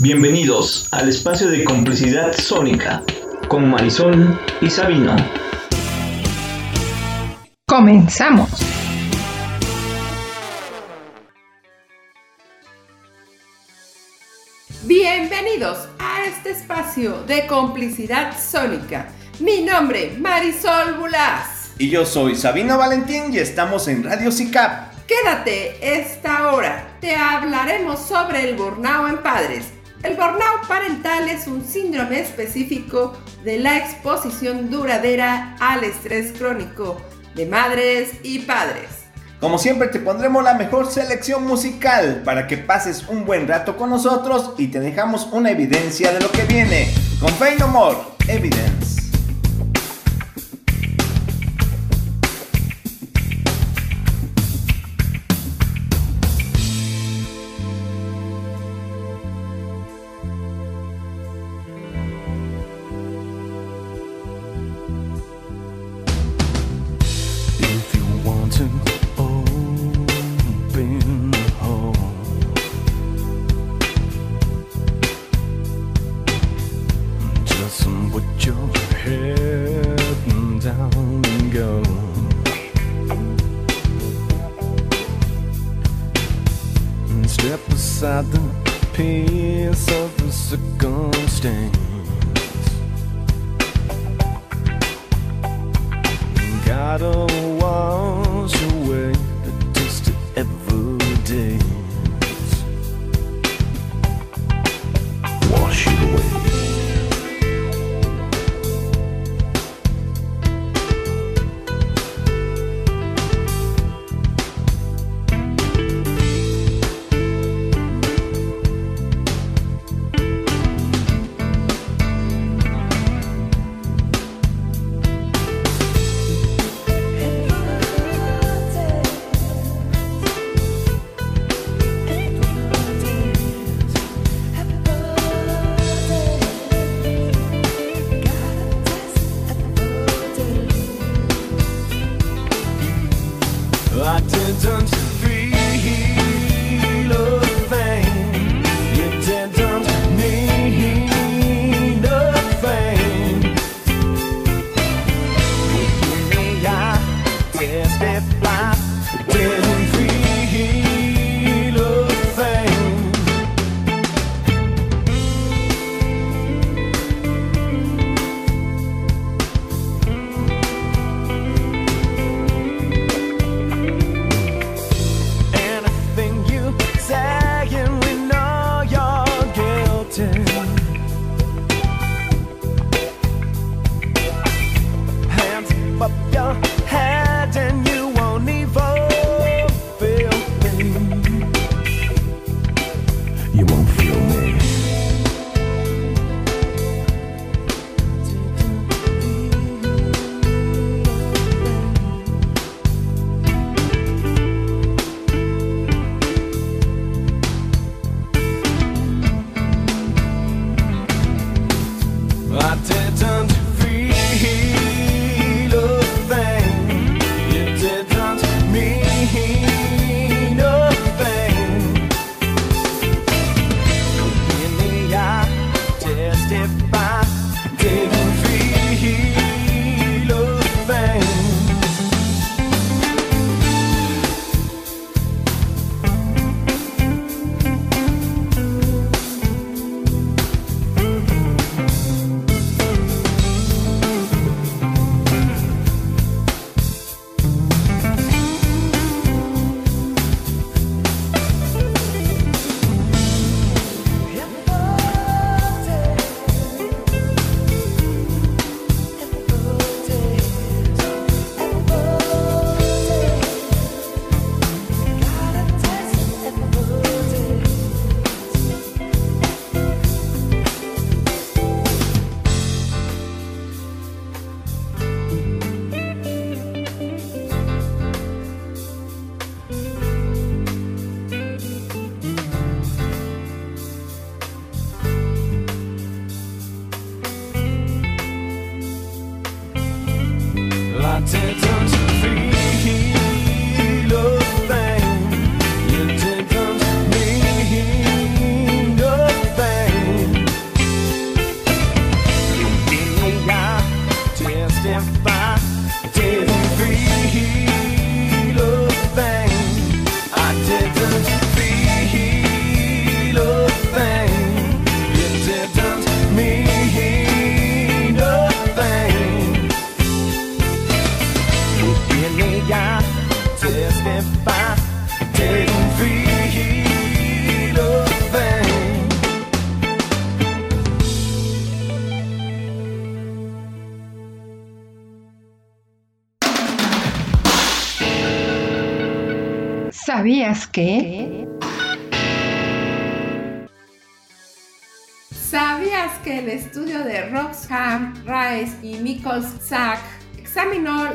Bienvenidos al espacio de complicidad sónica con Marisol y Sabino. Comenzamos. Bienvenidos a este espacio de complicidad sónica. Mi nombre, Marisol Bulas. Y yo soy Sabino Valentín y estamos en Radio SICAP. Quédate esta hora. Te hablaremos sobre el burnout en padres. El burnout parental es un síndrome específico de la exposición duradera al estrés crónico de madres y padres. Como siempre te pondremos la mejor selección musical para que pases un buen rato con nosotros y te dejamos una evidencia de lo que viene. Con Fey No More, Evidence.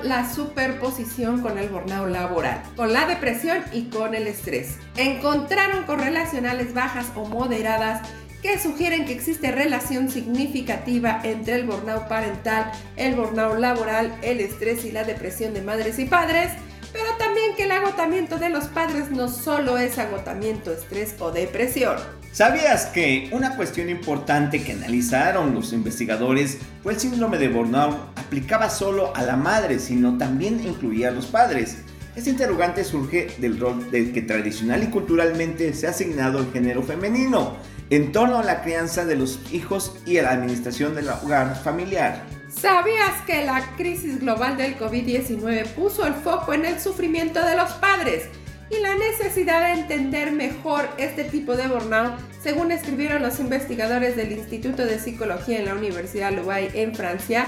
La superposición con el burnout laboral, con la depresión y con el estrés? Encontraron correlacionales bajas o moderadas que sugieren que existe relación significativa entre el burnout parental, el burnout laboral, el estrés y la depresión de madres y padres pero también que el agotamiento de los padres no solo es agotamiento, estrés o depresión. ¿Sabías que una cuestión importante que analizaron los investigadores fue el síndrome de burnout aplicaba solo a la madre, sino también incluía a los padres? Este interrogante surge del rol del que tradicional y culturalmente se ha asignado el género femenino en torno a la crianza de los hijos y a la administración del hogar familiar. ¿Sabías que la crisis global del COVID-19 puso el foco en el sufrimiento de los padres y la necesidad de entender mejor este tipo de burnout, según escribieron los investigadores del Instituto de Psicología en la Universidad Louvain en Francia?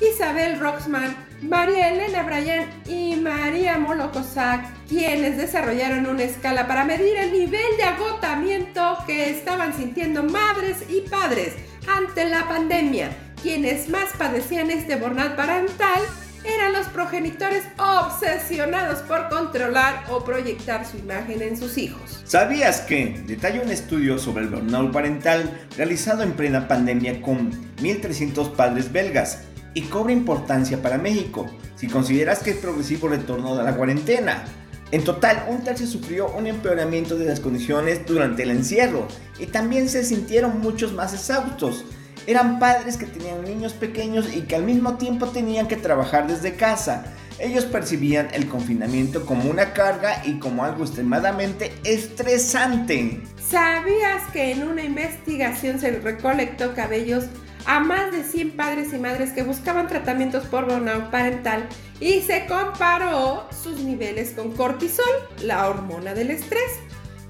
Isabel Roxman, María Elena Bryan y María Molokosak, quienes desarrollaron una escala para medir el nivel de agotamiento que estaban sintiendo madres y padres ante la pandemia quienes más padecían este burnout parental eran los progenitores obsesionados por controlar o proyectar su imagen en sus hijos. ¿Sabías que detalla un estudio sobre el burnout parental realizado en plena pandemia con 1.300 padres belgas y cobra importancia para México si consideras que es progresivo el retorno de la cuarentena? En total, un tercio sufrió un empeoramiento de las condiciones durante el encierro y también se sintieron muchos más exhaustos eran padres que tenían niños pequeños y que al mismo tiempo tenían que trabajar desde casa. Ellos percibían el confinamiento como una carga y como algo extremadamente estresante. ¿Sabías que en una investigación se recolectó cabellos a más de 100 padres y madres que buscaban tratamientos por burnout parental y se comparó sus niveles con cortisol, la hormona del estrés,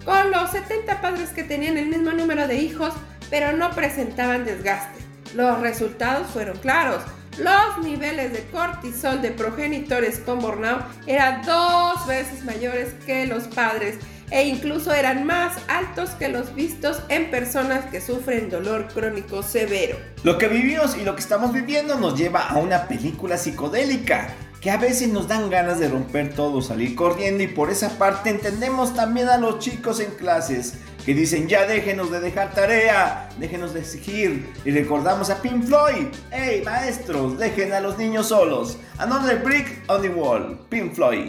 con los 70 padres que tenían el mismo número de hijos pero no presentaban desgaste. Los resultados fueron claros. Los niveles de cortisol de progenitores con burnout eran dos veces mayores que los padres e incluso eran más altos que los vistos en personas que sufren dolor crónico severo. Lo que vivimos y lo que estamos viviendo nos lleva a una película psicodélica que a veces nos dan ganas de romper todo, salir corriendo y por esa parte entendemos también a los chicos en clases que dicen ya déjenos de dejar tarea, déjenos de exigir y recordamos a Pink Floyd, hey maestros, dejen a los niños solos, another brick on the wall, Pink Floyd.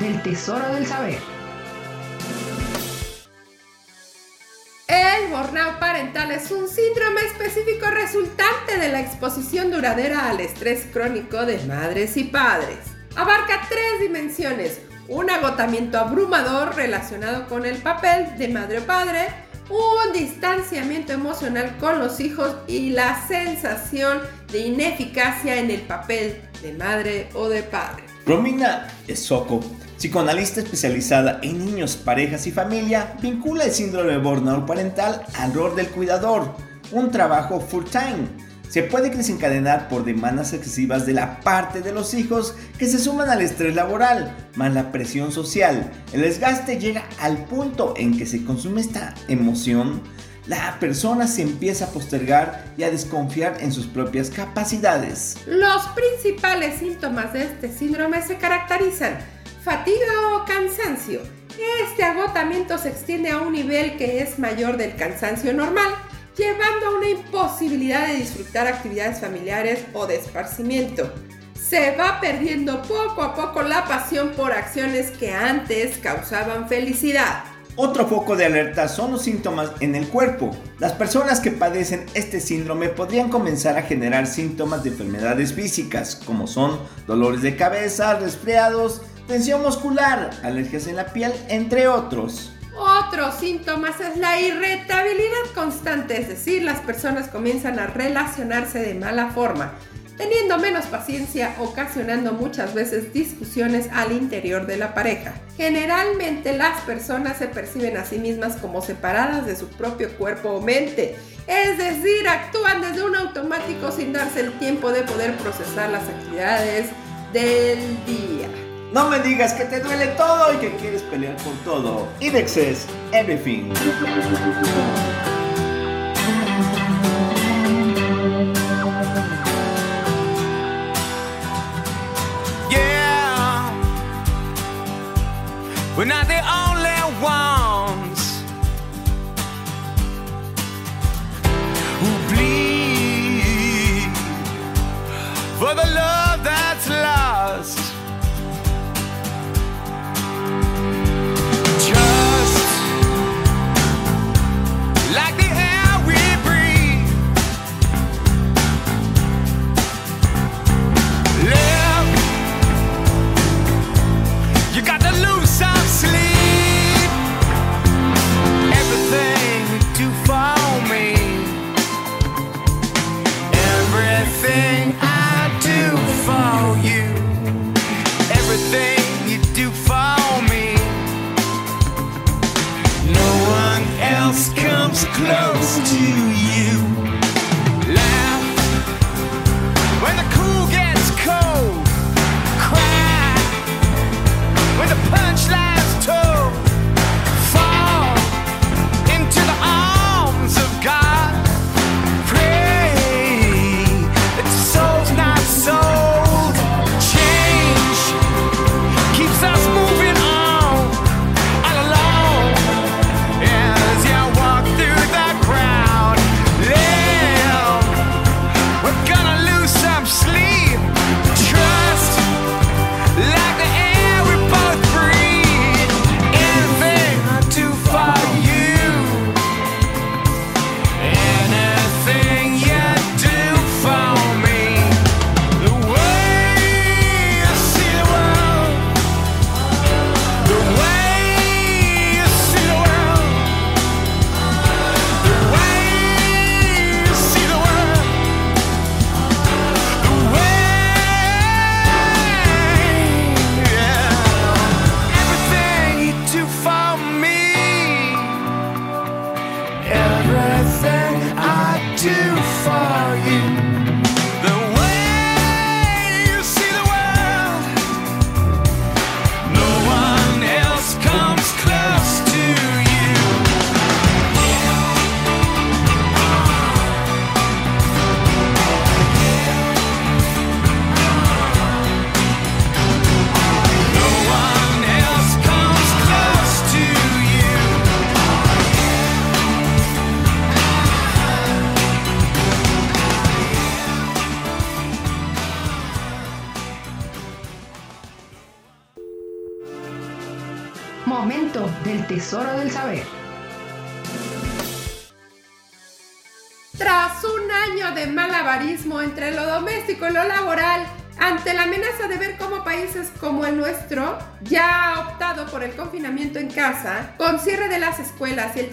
Del tesoro del saber. El burnout parental es un síndrome específico resultante de la exposición duradera al estrés crónico de madres y padres. Abarca tres dimensiones, un agotamiento abrumador relacionado con el papel de madre o padre, un distanciamiento emocional con los hijos y la sensación de ineficacia en el papel de madre o de padre. Romina Esoko, psicoanalista especializada en niños, parejas y familia, vincula el síndrome de burnout parental al rol del cuidador, un trabajo full time se puede desencadenar por demandas excesivas de la parte de los hijos que se suman al estrés laboral, más la presión social. El desgaste llega al punto en que se consume esta emoción, la persona se empieza a postergar y a desconfiar en sus propias capacidades. Los principales síntomas de este síndrome se caracterizan fatiga o cansancio. Este agotamiento se extiende a un nivel que es mayor del cansancio normal llevando a una imposibilidad de disfrutar actividades familiares o de esparcimiento. Se va perdiendo poco a poco la pasión por acciones que antes causaban felicidad. Otro foco de alerta son los síntomas en el cuerpo. Las personas que padecen este síndrome podrían comenzar a generar síntomas de enfermedades físicas, como son dolores de cabeza, resfriados, tensión muscular, alergias en la piel, entre otros. Otros síntomas es la irritabilidad constante, es decir, las personas comienzan a relacionarse de mala forma, teniendo menos paciencia, ocasionando muchas veces discusiones al interior de la pareja. Generalmente las personas se perciben a sí mismas como separadas de su propio cuerpo o mente, es decir, actúan desde un automático sin darse el tiempo de poder procesar las actividades del día. No me digas que te duele todo y que quieres pelear por todo. Indexes, everything. they are.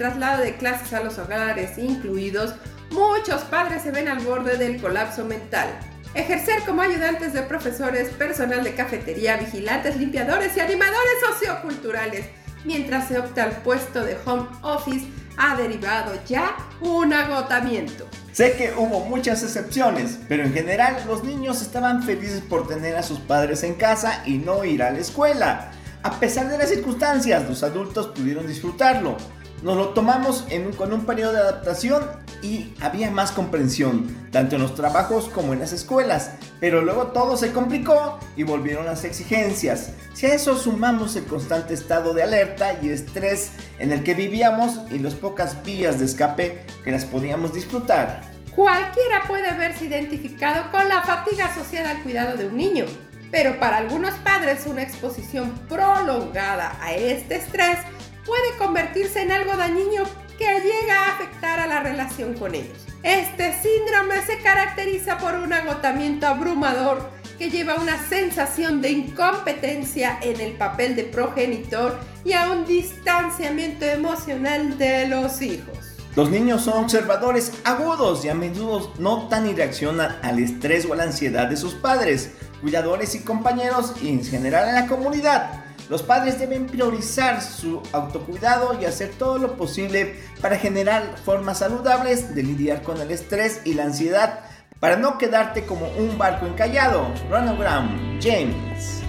Traslado de clases a los hogares incluidos, muchos padres se ven al borde del colapso mental. Ejercer como ayudantes de profesores, personal de cafetería, vigilantes, limpiadores y animadores socioculturales, mientras se opta al puesto de home office, ha derivado ya un agotamiento. Sé que hubo muchas excepciones, pero en general los niños estaban felices por tener a sus padres en casa y no ir a la escuela. A pesar de las circunstancias, los adultos pudieron disfrutarlo. Nos lo tomamos con un periodo de adaptación y había más comprensión, tanto en los trabajos como en las escuelas, pero luego todo se complicó y volvieron las exigencias. Si a eso sumamos el constante estado de alerta y estrés en el que vivíamos y las pocas vías de escape que las podíamos disfrutar. Cualquiera puede verse identificado con la fatiga asociada al cuidado de un niño, pero para algunos padres una exposición prolongada a este estrés puede convertirse en algo dañino que llega a afectar a la relación con ellos. Este síndrome se caracteriza por un agotamiento abrumador que lleva a una sensación de incompetencia en el papel de progenitor y a un distanciamiento emocional de los hijos. Los niños son observadores agudos y a menudo notan y reaccionan al estrés o a la ansiedad de sus padres, cuidadores y compañeros y en general en la comunidad. Los padres deben priorizar su autocuidado y hacer todo lo posible para generar formas saludables de lidiar con el estrés y la ansiedad para no quedarte como un barco encallado. Ronogram James.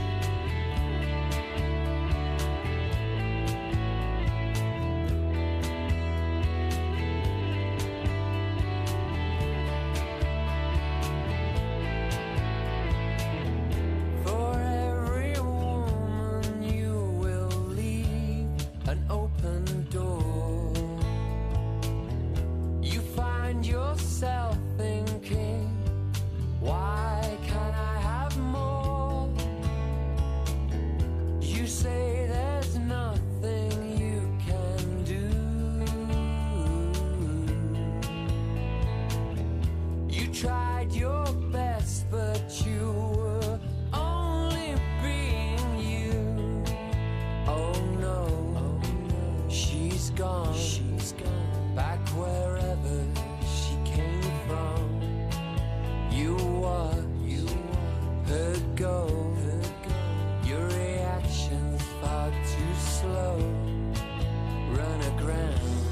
tried your best, but you were only being you. Oh no, she's gone. She's gone back wherever she came from. You are, you are her go. Your reaction's far too slow. Run aground.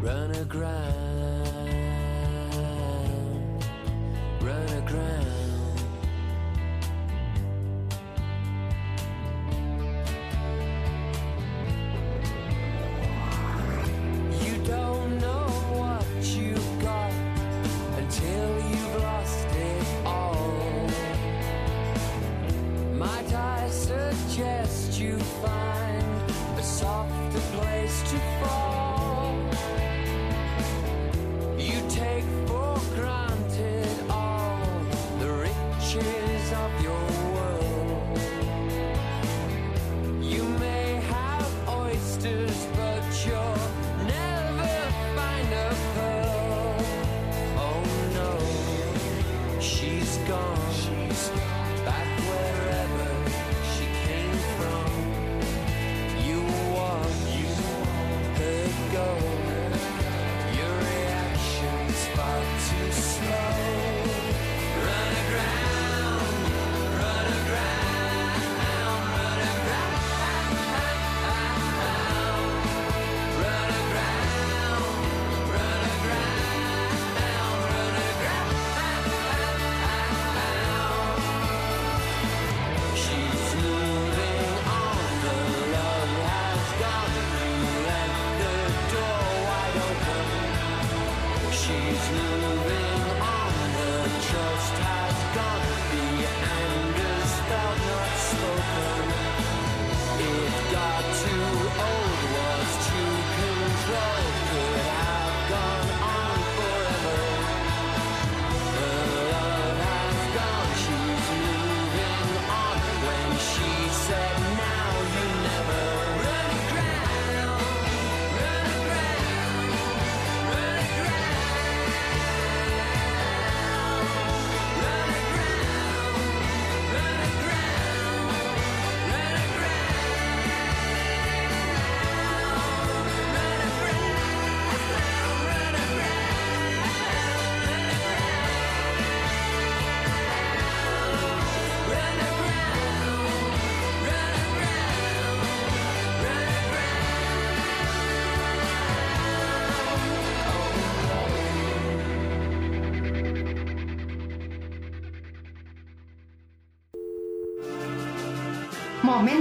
Run aground.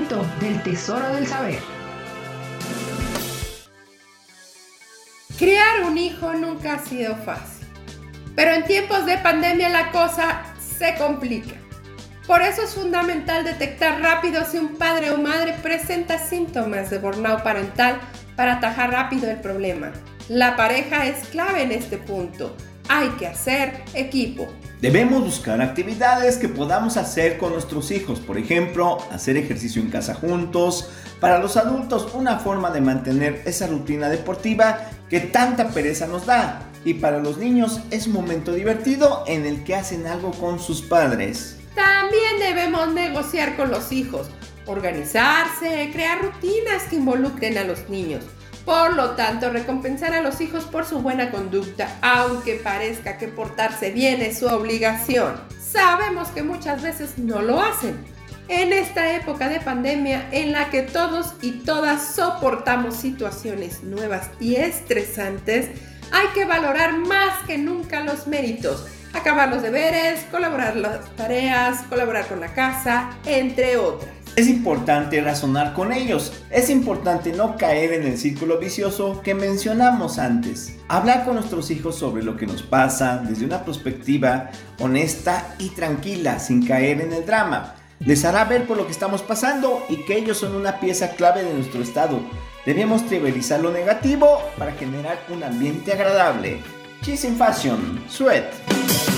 Del tesoro del saber. Criar un hijo nunca ha sido fácil, pero en tiempos de pandemia la cosa se complica. Por eso es fundamental detectar rápido si un padre o madre presenta síntomas de burnout parental para atajar rápido el problema. La pareja es clave en este punto. Hay que hacer equipo. Debemos buscar actividades que podamos hacer con nuestros hijos, por ejemplo, hacer ejercicio en casa juntos. Para los adultos, una forma de mantener esa rutina deportiva que tanta pereza nos da. Y para los niños es un momento divertido en el que hacen algo con sus padres. También debemos negociar con los hijos, organizarse, crear rutinas que involucren a los niños. Por lo tanto, recompensar a los hijos por su buena conducta, aunque parezca que portarse bien es su obligación. Sabemos que muchas veces no lo hacen. En esta época de pandemia en la que todos y todas soportamos situaciones nuevas y estresantes, hay que valorar más que nunca los méritos, acabar los deberes, colaborar las tareas, colaborar con la casa, entre otras. Es importante razonar con ellos. Es importante no caer en el círculo vicioso que mencionamos antes. Hablar con nuestros hijos sobre lo que nos pasa desde una perspectiva honesta y tranquila, sin caer en el drama. Les hará ver por lo que estamos pasando y que ellos son una pieza clave de nuestro estado. Debemos trivializar lo negativo para generar un ambiente agradable. Cheese in Fashion, Sweat.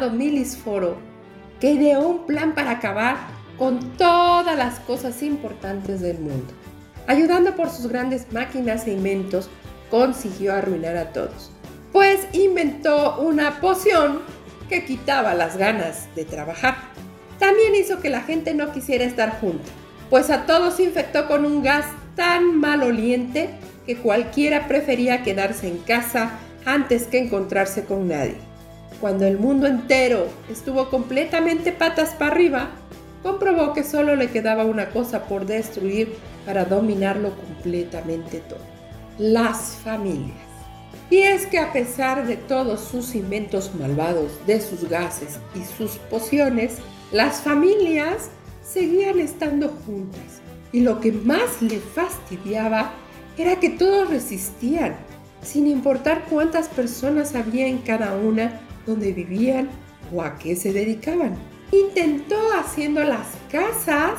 Llamado Milisforo que ideó un plan para acabar con todas las cosas importantes del mundo. Ayudando por sus grandes máquinas e inventos, consiguió arruinar a todos. Pues inventó una poción que quitaba las ganas de trabajar. También hizo que la gente no quisiera estar junta, pues a todos infectó con un gas tan maloliente que cualquiera prefería quedarse en casa antes que encontrarse con nadie. Cuando el mundo entero estuvo completamente patas para arriba, comprobó que solo le quedaba una cosa por destruir para dominarlo completamente todo. Las familias. Y es que a pesar de todos sus inventos malvados, de sus gases y sus pociones, las familias seguían estando juntas. Y lo que más le fastidiaba era que todos resistían, sin importar cuántas personas había en cada una donde vivían o a qué se dedicaban. Intentó haciendo las casas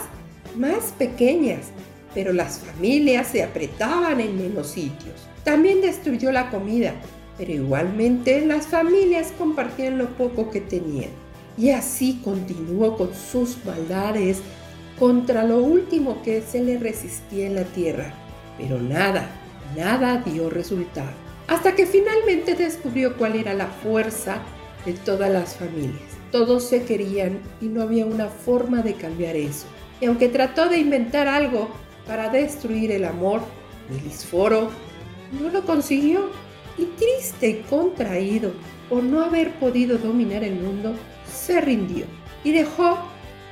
más pequeñas, pero las familias se apretaban en menos sitios. También destruyó la comida, pero igualmente las familias compartían lo poco que tenían. Y así continuó con sus maldades contra lo último que se le resistía en la tierra. Pero nada, nada dio resultado. Hasta que finalmente descubrió cuál era la fuerza de todas las familias. Todos se querían y no había una forma de cambiar eso. Y aunque trató de inventar algo para destruir el amor, Melisforo no lo consiguió. Y triste y contraído por no haber podido dominar el mundo, se rindió y dejó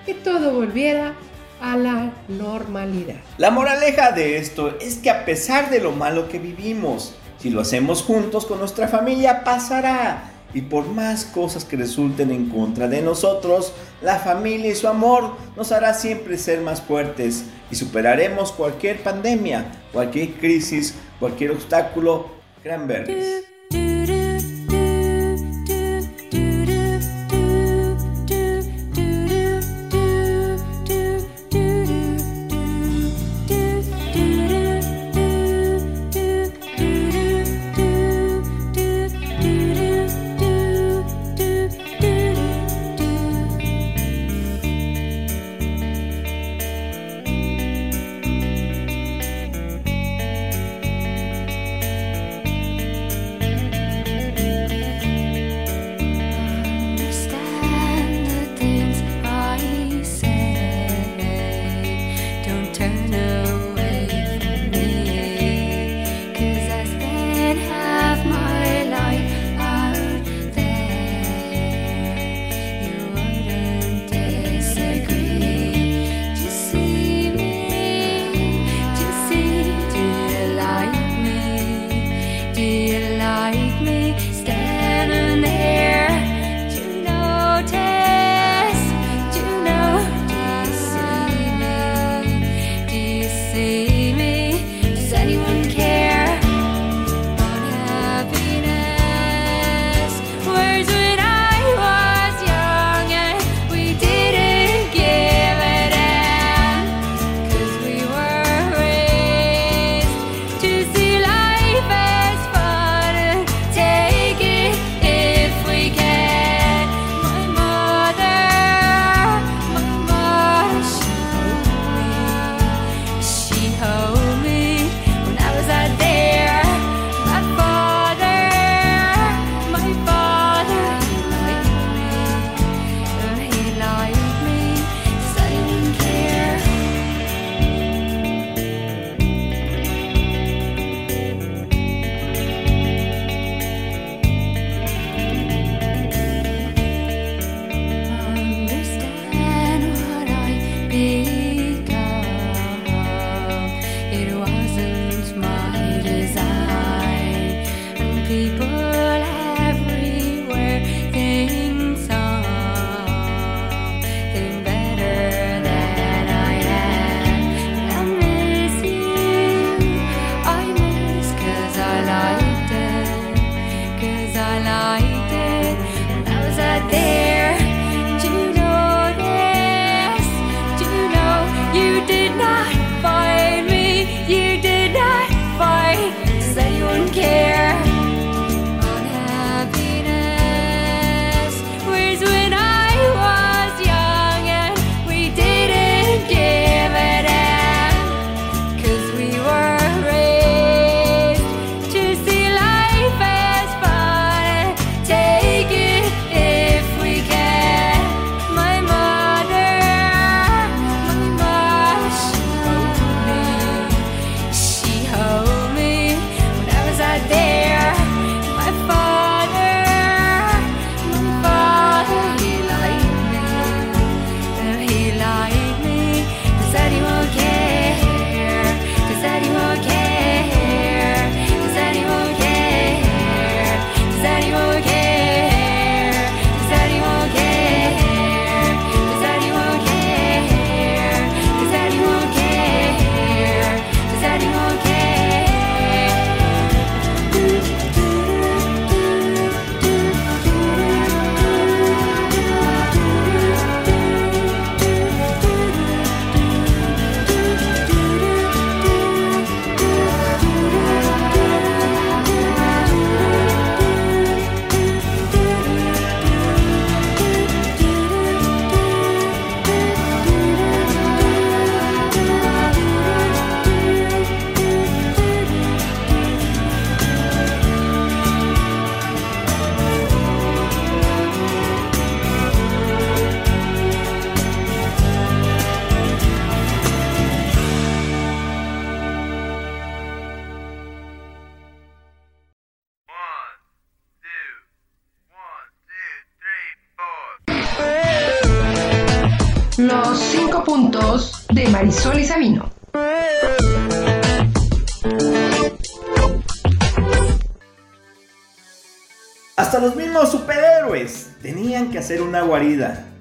que todo volviera a la normalidad. La moraleja de esto es que a pesar de lo malo que vivimos, si lo hacemos juntos con nuestra familia, pasará. Y por más cosas que resulten en contra de nosotros, la familia y su amor nos hará siempre ser más fuertes y superaremos cualquier pandemia, cualquier crisis, cualquier obstáculo. Cranberries.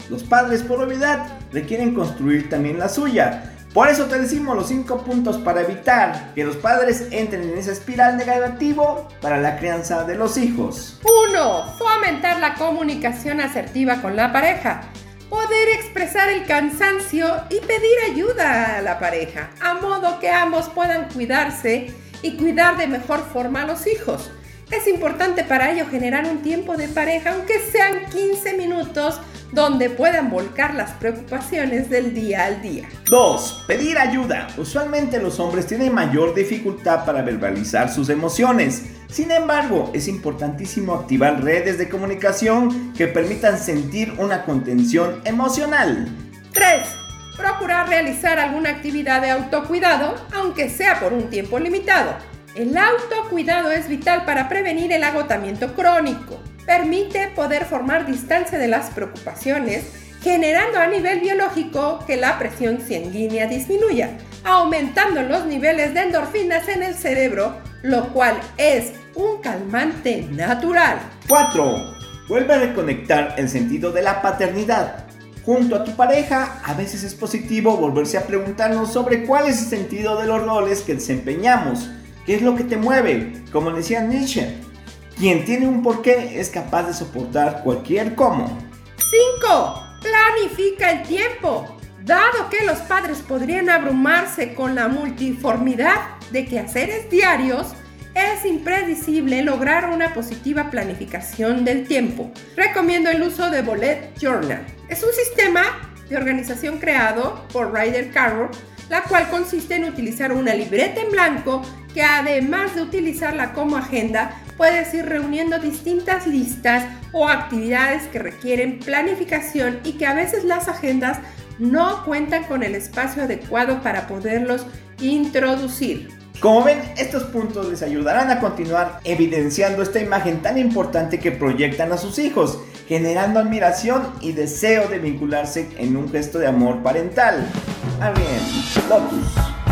Los padres, por obviedad, requieren construir también la suya. Por eso te decimos los 5 puntos para evitar que los padres entren en esa espiral negativo para la crianza de los hijos. 1. Fomentar la comunicación asertiva con la pareja. Poder expresar el cansancio y pedir ayuda a la pareja, a modo que ambos puedan cuidarse y cuidar de mejor forma a los hijos. Es importante para ello generar un tiempo de pareja, aunque sean 15 minutos, donde puedan volcar las preocupaciones del día al día. 2. Pedir ayuda. Usualmente los hombres tienen mayor dificultad para verbalizar sus emociones. Sin embargo, es importantísimo activar redes de comunicación que permitan sentir una contención emocional. 3. Procurar realizar alguna actividad de autocuidado, aunque sea por un tiempo limitado. El autocuidado es vital para prevenir el agotamiento crónico. Permite poder formar distancia de las preocupaciones, generando a nivel biológico que la presión sanguínea disminuya, aumentando los niveles de endorfinas en el cerebro, lo cual es un calmante natural. 4. Vuelve a reconectar el sentido de la paternidad. Junto a tu pareja, a veces es positivo volverse a preguntarnos sobre cuál es el sentido de los roles que desempeñamos. ¿Qué es lo que te mueve? Como decía Nietzsche, quien tiene un porqué es capaz de soportar cualquier cómo. 5. Planifica el tiempo. Dado que los padres podrían abrumarse con la multiformidad de quehaceres diarios, es impredecible lograr una positiva planificación del tiempo. Recomiendo el uso de Bullet Journal. Es un sistema de organización creado por Ryder Carroll, la cual consiste en utilizar una libreta en blanco que además de utilizarla como agenda, puedes ir reuniendo distintas listas o actividades que requieren planificación y que a veces las agendas no cuentan con el espacio adecuado para poderlos introducir. Como ven, estos puntos les ayudarán a continuar evidenciando esta imagen tan importante que proyectan a sus hijos, generando admiración y deseo de vincularse en un gesto de amor parental. Bien, Lotus.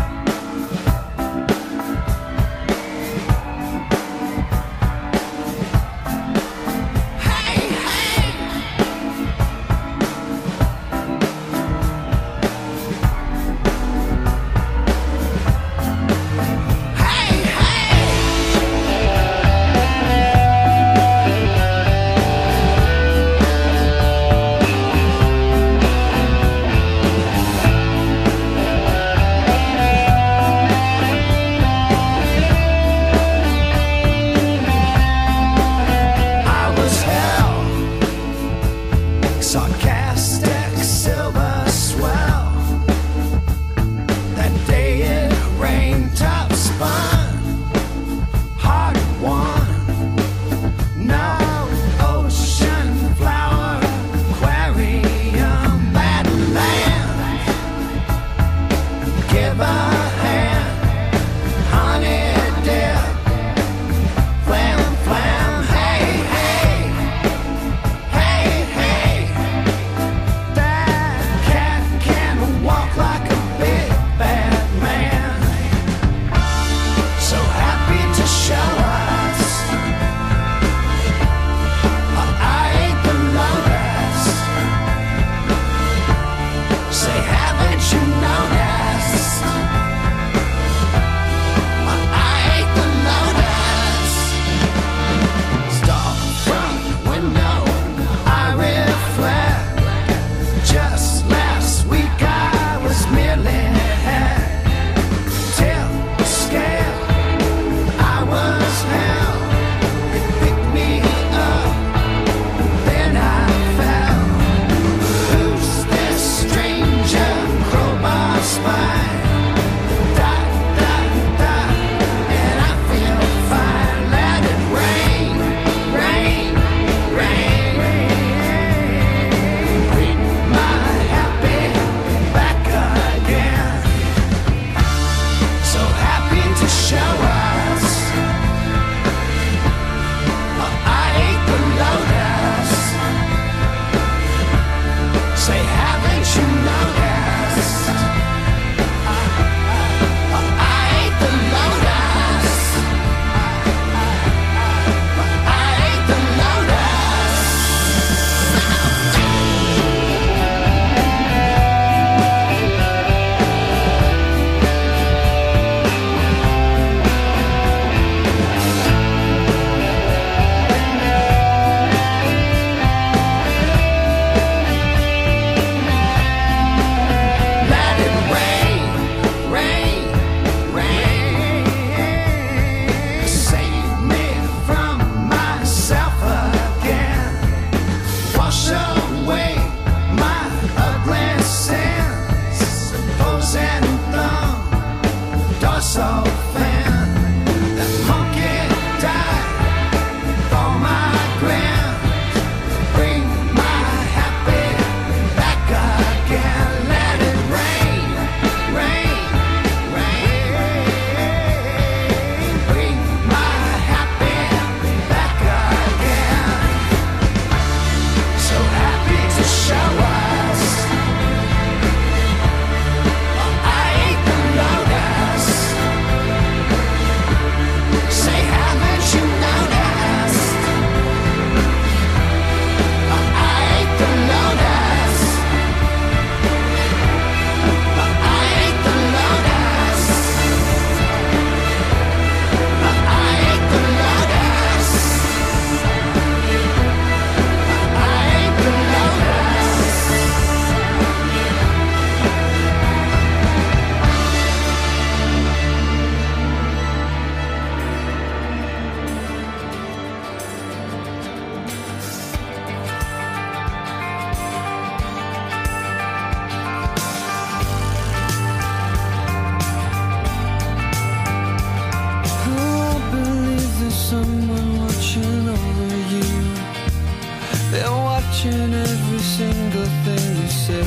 Say.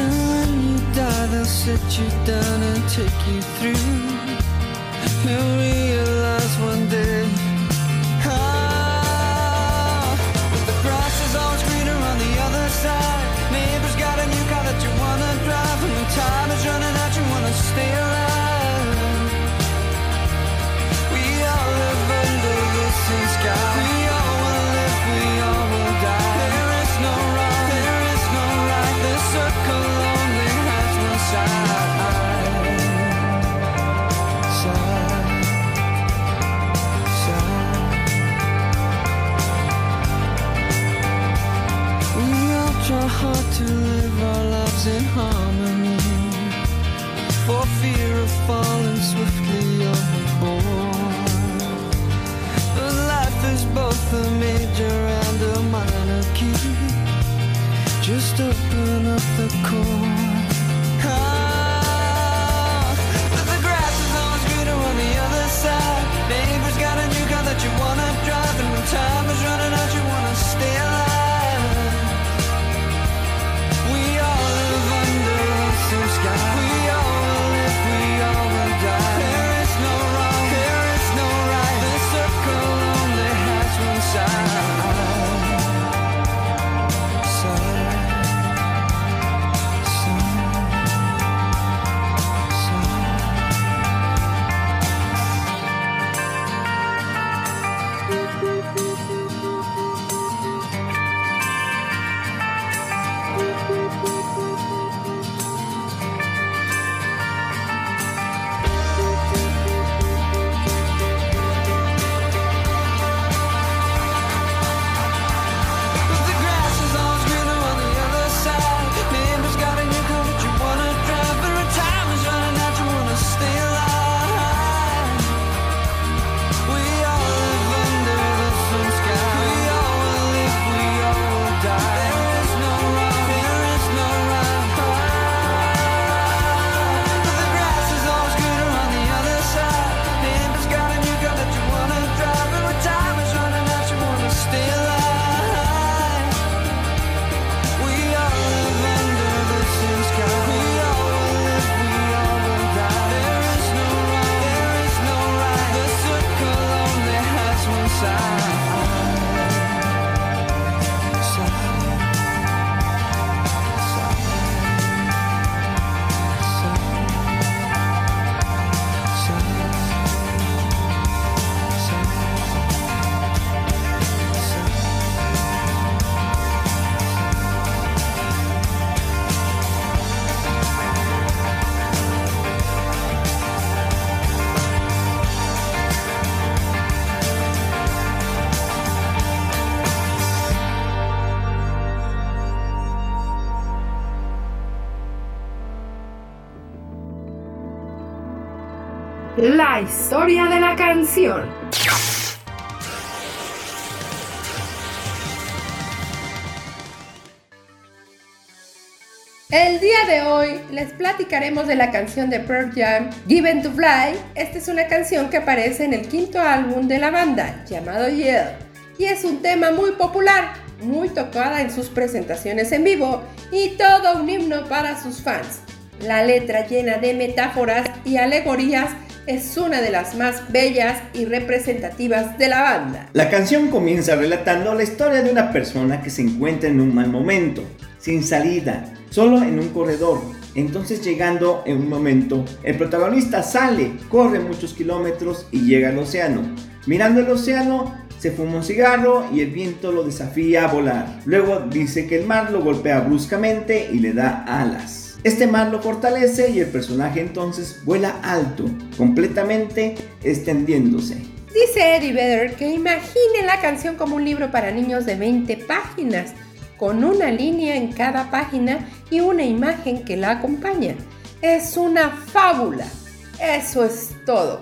And when you die, they'll set you down and take you through. You'll realize one day. Ah, the grass is always greener on the other side. Neighbor's got a new car that you wanna drive. And when time is running out, you wanna stay alive. fallen La historia de la canción. El día de hoy les platicaremos de la canción de Pearl Jam, Given to Fly. Esta es una canción que aparece en el quinto álbum de la banda, llamado Yeah, y es un tema muy popular, muy tocada en sus presentaciones en vivo y todo un himno para sus fans. La letra llena de metáforas y alegorías es una de las más bellas y representativas de la banda. La canción comienza relatando la historia de una persona que se encuentra en un mal momento, sin salida, solo en un corredor. Entonces llegando en un momento, el protagonista sale, corre muchos kilómetros y llega al océano. Mirando el océano, se fuma un cigarro y el viento lo desafía a volar. Luego dice que el mar lo golpea bruscamente y le da alas. Este mar lo fortalece y el personaje entonces vuela alto, completamente extendiéndose. Dice Eddie Vedder que imagine la canción como un libro para niños de 20 páginas, con una línea en cada página y una imagen que la acompaña. Es una fábula. Eso es todo.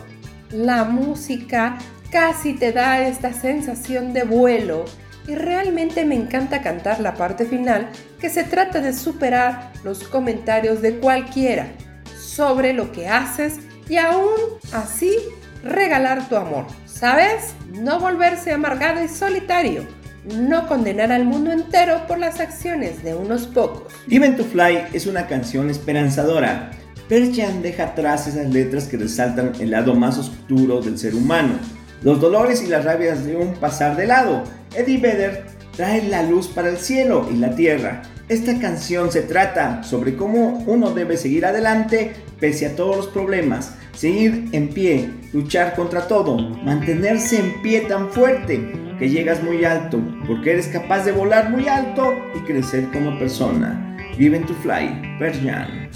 La música casi te da esta sensación de vuelo y realmente me encanta cantar la parte final que se trata de superar los comentarios de cualquiera sobre lo que haces y aún así regalar tu amor. ¿Sabes? No volverse amargado y solitario. no condenar al mundo entero por las acciones de unos pocos. Even to Fly es una canción esperanzadora. Pearl Jam deja atrás esas letras que resaltan el lado más oscuro del ser humano, los dolores y las rabias de un pasar de lado. Eddie Vedder trae la luz para el cielo y la tierra. Esta canción se trata sobre cómo uno debe seguir adelante pese a todos los problemas, seguir en pie, luchar contra todo, mantenerse en pie tan fuerte que llegas muy alto, porque eres capaz de volar muy alto y crecer como persona. Given to Fly, Pearl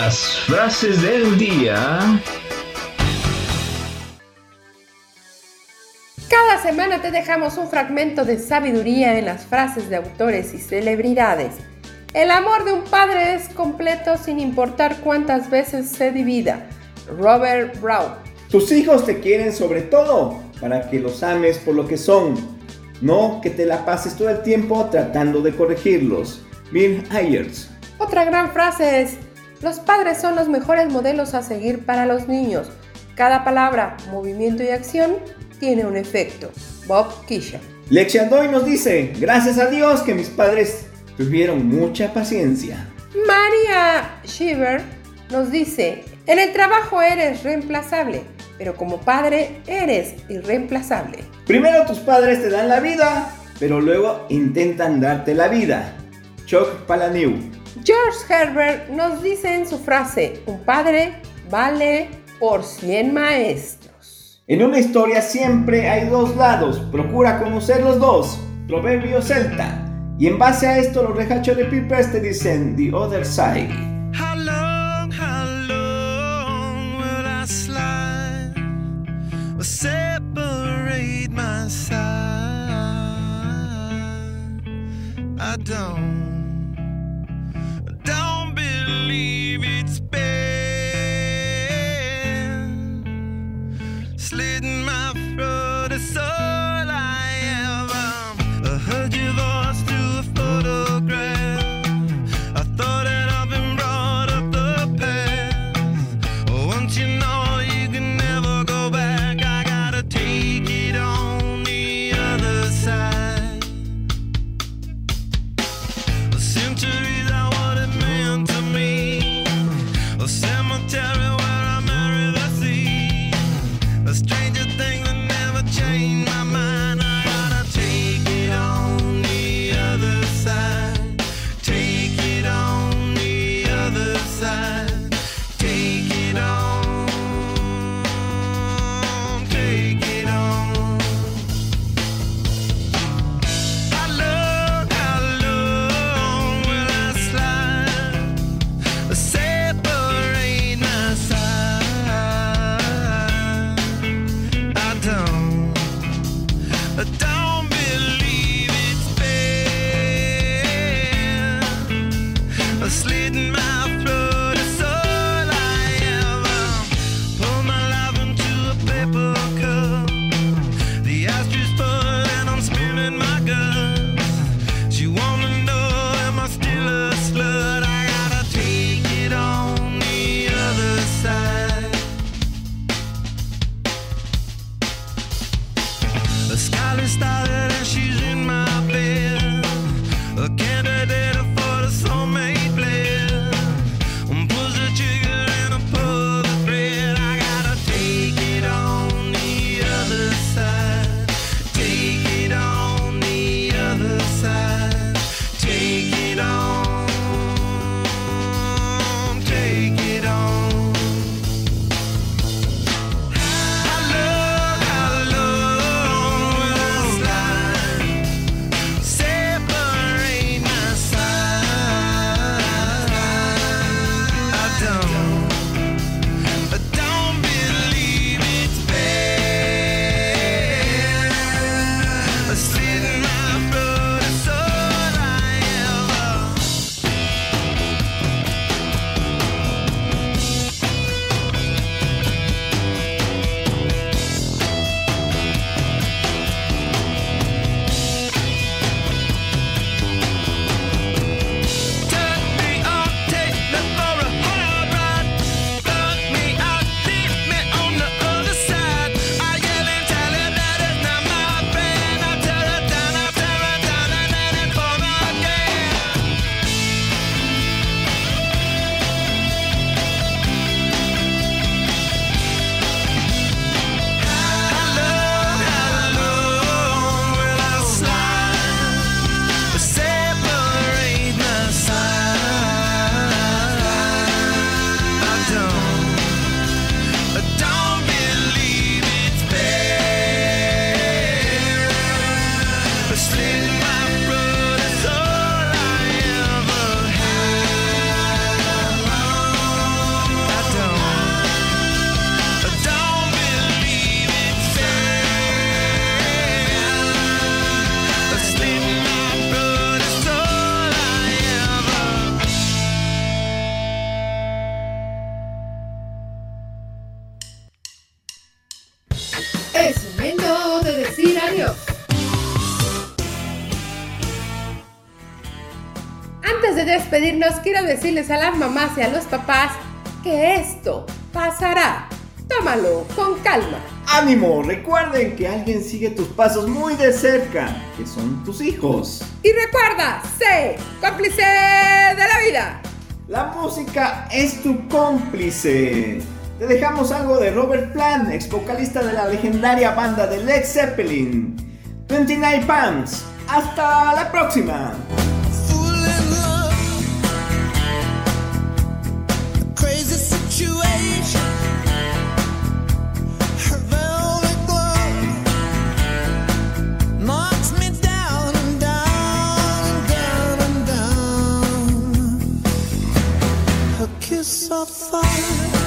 Las frases del día. Cada semana te dejamos un fragmento de sabiduría en las frases de autores y celebridades. El amor de un padre es completo sin importar cuántas veces se divida. Robert Brown. Tus hijos te quieren sobre todo para que los ames por lo que son, no que te la pases todo el tiempo tratando de corregirlos. Bill Ayers. Otra gran frase es, los padres son los mejores modelos a seguir para los niños. Cada palabra, movimiento y acción tiene un efecto. Bob Kisha. Lexiandoy nos dice, gracias a Dios que mis padres tuvieron mucha paciencia. María Shiver nos dice, en el trabajo eres reemplazable, pero como padre eres irreemplazable. Primero tus padres te dan la vida, pero luego intentan darte la vida. Choc Palaniu. George Herbert nos dice en su frase, un padre vale por 100 maestros. En una historia siempre hay dos lados, procura conocer los dos, proverbio celta. Y en base a esto los Red de Chili te dicen The Other Side. How long, how slide? Separate my side. I don't decirles a las mamás y a los papás que esto pasará. Tómalo con calma. Ánimo, recuerden que alguien sigue tus pasos muy de cerca, que son tus hijos. Y recuerda, sé cómplice de la vida. La música es tu cómplice. Te dejamos algo de Robert Plant, ex vocalista de la legendaria banda de Led Zeppelin. 29 Pants. Hasta la próxima. down.